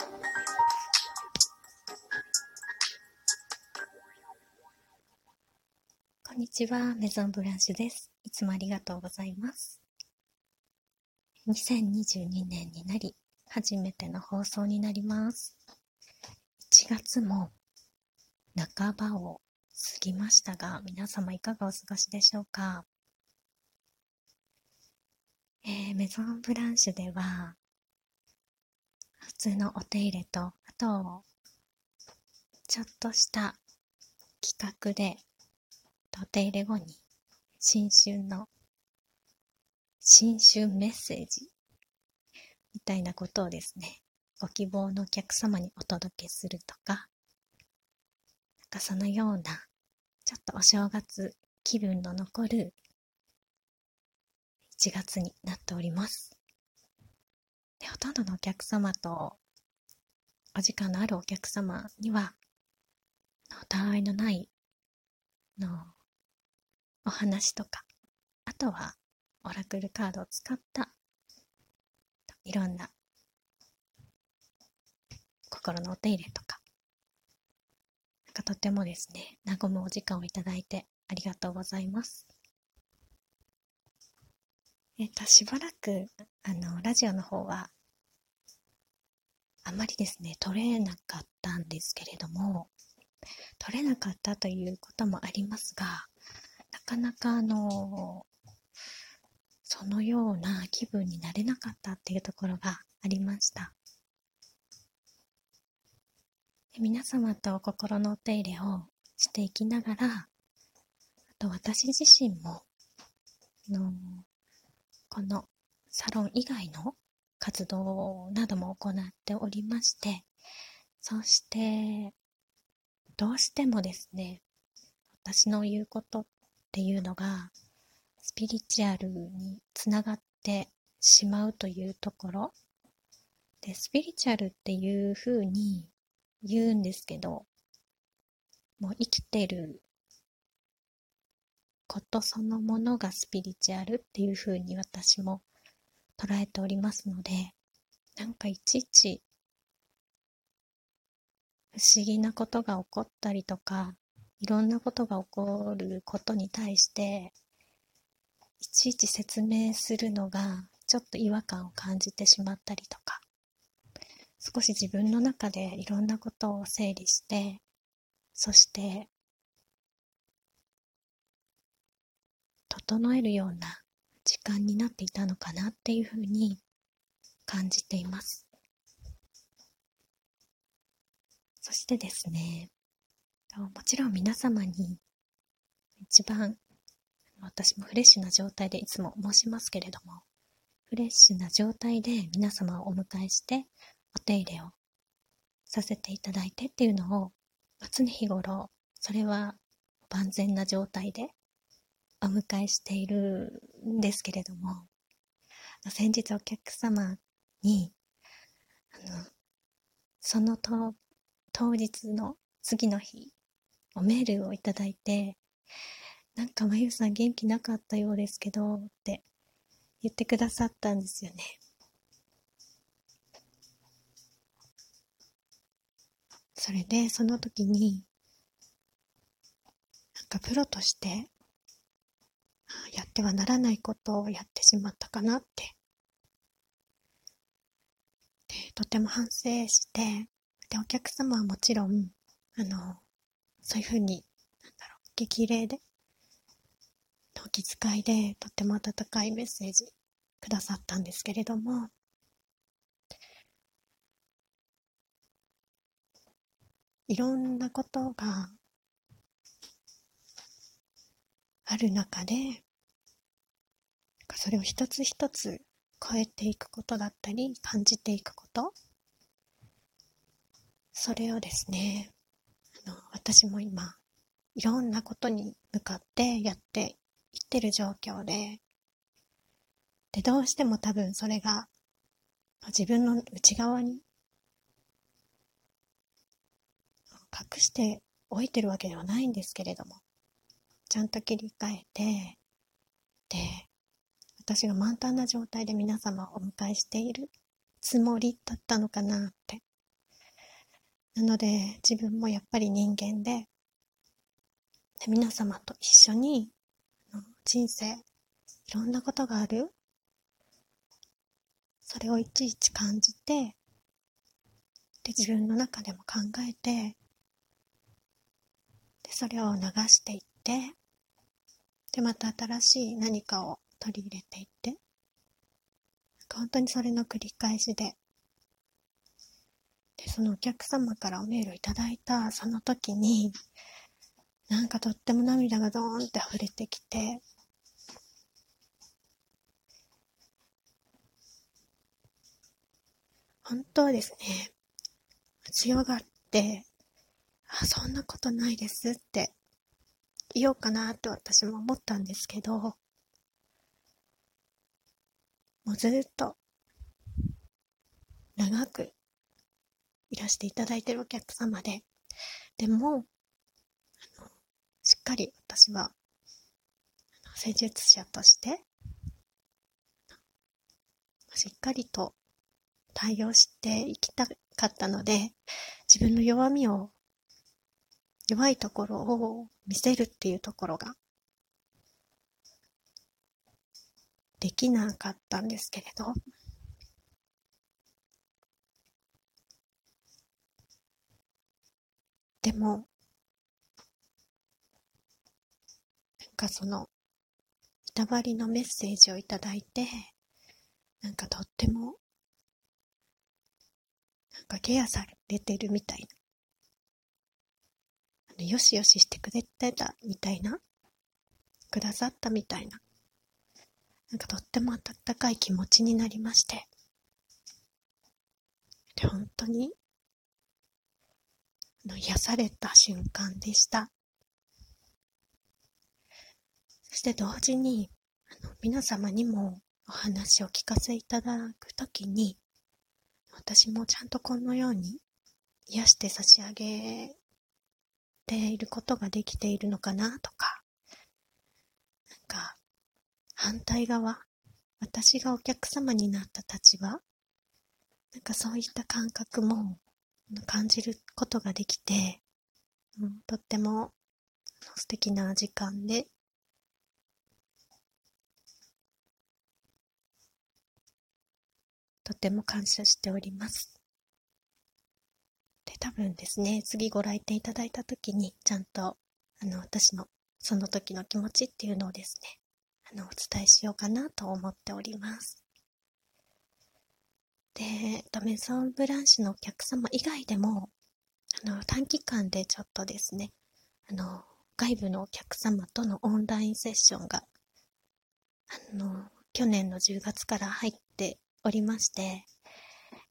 こんにちは、メゾンブランシュです。いつもありがとうございます。2022年になり、初めての放送になります。1月も半ばを過ぎましたが、皆様いかがお過ごしでしょうか？えー、メゾンブランシュでは、普通のお手入れと、あと、ちょっとした企画で、お手入れ後に新春の新春メッセージみたいなことをですね、ご希望のお客様にお届けするとか、なんかそのような、ちょっとお正月気分の残る1月になっております。で、ほとんどのお客様と、お時間のあるお客様には、お互いのないのお話とか、あとはオラクルカードを使ったいろんな心のお手入れとか、なんかとてもですね、和むお時間をいただいてありがとうございます。えっと、しばらく、あの、ラジオの方は、あまりですね、撮れなかったんですけれども、撮れなかったということもありますが、なかなかあの、そのような気分になれなかったっていうところがありました。皆様と心のお手入れをしていきながら、あと私自身も、のこのサロン以外の活動なども行っておりまして、そして、どうしてもですね、私の言うことっていうのが、スピリチュアルにつながってしまうというところ。で、スピリチュアルっていうふうに言うんですけど、もう生きてることそのものがスピリチュアルっていうふうに私も捉えておりますので、なんかいちいち不思議なことが起こったりとか、いろんなことが起こることに対して、いちいち説明するのがちょっと違和感を感じてしまったりとか、少し自分の中でいろんなことを整理して、そして、整えるような時間になっていたのかなっていうふうに感じています。そしてですね、もちろん皆様に一番私もフレッシュな状態でいつも申しますけれども、フレッシュな状態で皆様をお迎えしてお手入れをさせていただいてっていうのを常日頃、それは万全な状態でお迎えしているんですけれども、先日お客様に、あの、そのと当日の次の日、おメールをいただいて、なんかまゆさん元気なかったようですけど、って言ってくださったんですよね。それで、その時に、なんかプロとして、やってはならないことをやってしまったかなって。で、とても反省して、で、お客様はもちろん、あの、そういうふうに、なんだろう、激励で、お気遣いで、とても温かいメッセージくださったんですけれども、いろんなことがある中で、それを一つ一つ超えていくことだったり、感じていくこと、それをですね、あの私も今、いろんなことに向かってやっていってる状況で、で、どうしても多分それが自分の内側に隠しておいてるわけではないんですけれども、ちゃんと切り替えて、で、私が満タンな状態で皆様をお迎えしているつもりだったのかなってなので、自分もやっぱり人間で、で皆様と一緒に、人生、いろんなことがある。それをいちいち感じて、で、自分の中でも考えて、で、それを流していって、で、また新しい何かを取り入れていって、本当にそれの繰り返しで、で、そのお客様からおメールをいただいたその時に、なんかとっても涙がドーンって溢れてきて、本当はですね、強がって、あ、そんなことないですって言おうかなって私も思ったんですけど、もうずっと長くいらしていただいてるお客様で、でも、あの、しっかり私は、施術者として、しっかりと対応していきたかったので、自分の弱みを、弱いところを見せるっていうところが、できなかったんですけれど、でも、なんかその、いたわりのメッセージをいただいて、なんかとっても、なんかケアされてるみたいな。よしよししてくれてたみたいな。くださったみたいな。なんかとっても温かい気持ちになりまして。で、本当にの癒された瞬間でした。そして同時に、あの皆様にもお話を聞かせいただくときに、私もちゃんとこのように癒して差し上げていることができているのかな？とか、なんか、反対側、私がお客様になった立場、なんかそういった感覚も感じることができて、うん、とっても素敵な時間で、とても感謝しております。多分ですね、次ご来店いただいた時に、ちゃんと、あの、私のその時の気持ちっていうのをですね、あの、お伝えしようかなと思っております。で、メゾンブランシュのお客様以外でも、あの、短期間でちょっとですね、あの、外部のお客様とのオンラインセッションが、あの、去年の10月から入っておりまして、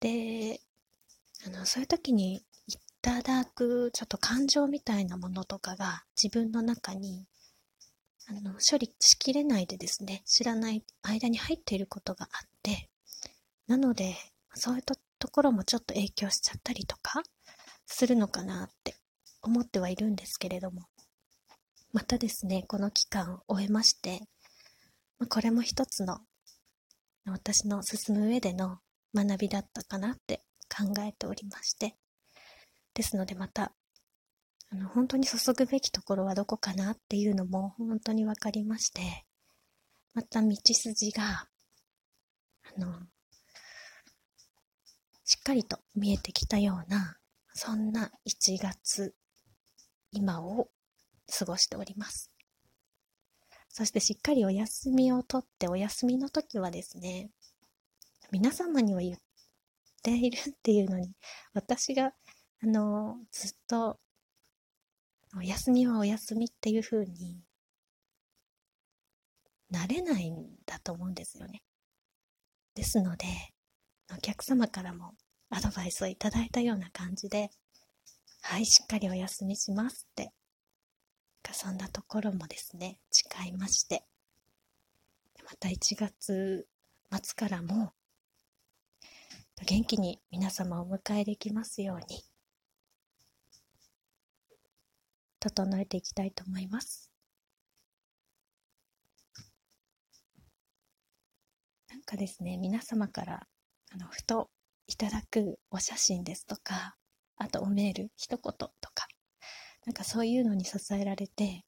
で、あの、そういう時にただくちょっと感情みたいなものとかが自分の中にあの処理しきれないでですね、知らない間に入っていることがあって、なので、そういうところもちょっと影響しちゃったりとかするのかなって思ってはいるんですけれども、またですね、この期間を終えまして、これも一つの私の進む上での学びだったかなって考えておりまして、ですのでまた、あの、本当に注ぐべきところはどこかなっていうのも本当に分かりまして、また道筋が、あの、しっかりと見えてきたような、そんな1月、今を過ごしております。そしてしっかりお休みをとって、お休みの時はですね、皆様には言っているっていうのに、私が、あの、ずっと、お休みはお休みっていう風になれないんだと思うんですよね。ですので、お客様からもアドバイスをいただいたような感じで、はい、しっかりお休みしますって、かそんなところもですね、誓いまして、また1月末からも、元気に皆様をお迎えできますように、整えていきたいと思います。なんかですね、皆様からあの、ふといただくお写真ですとか、あとおメール一言とか、なんかそういうのに支えられて、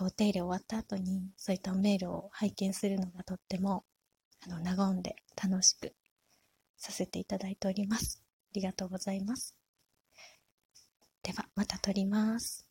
お手入れ終わった後にそういったおメールを拝見するのがとってもあの和んで楽しくさせていただいております。ありがとうございます。ではまた撮ります。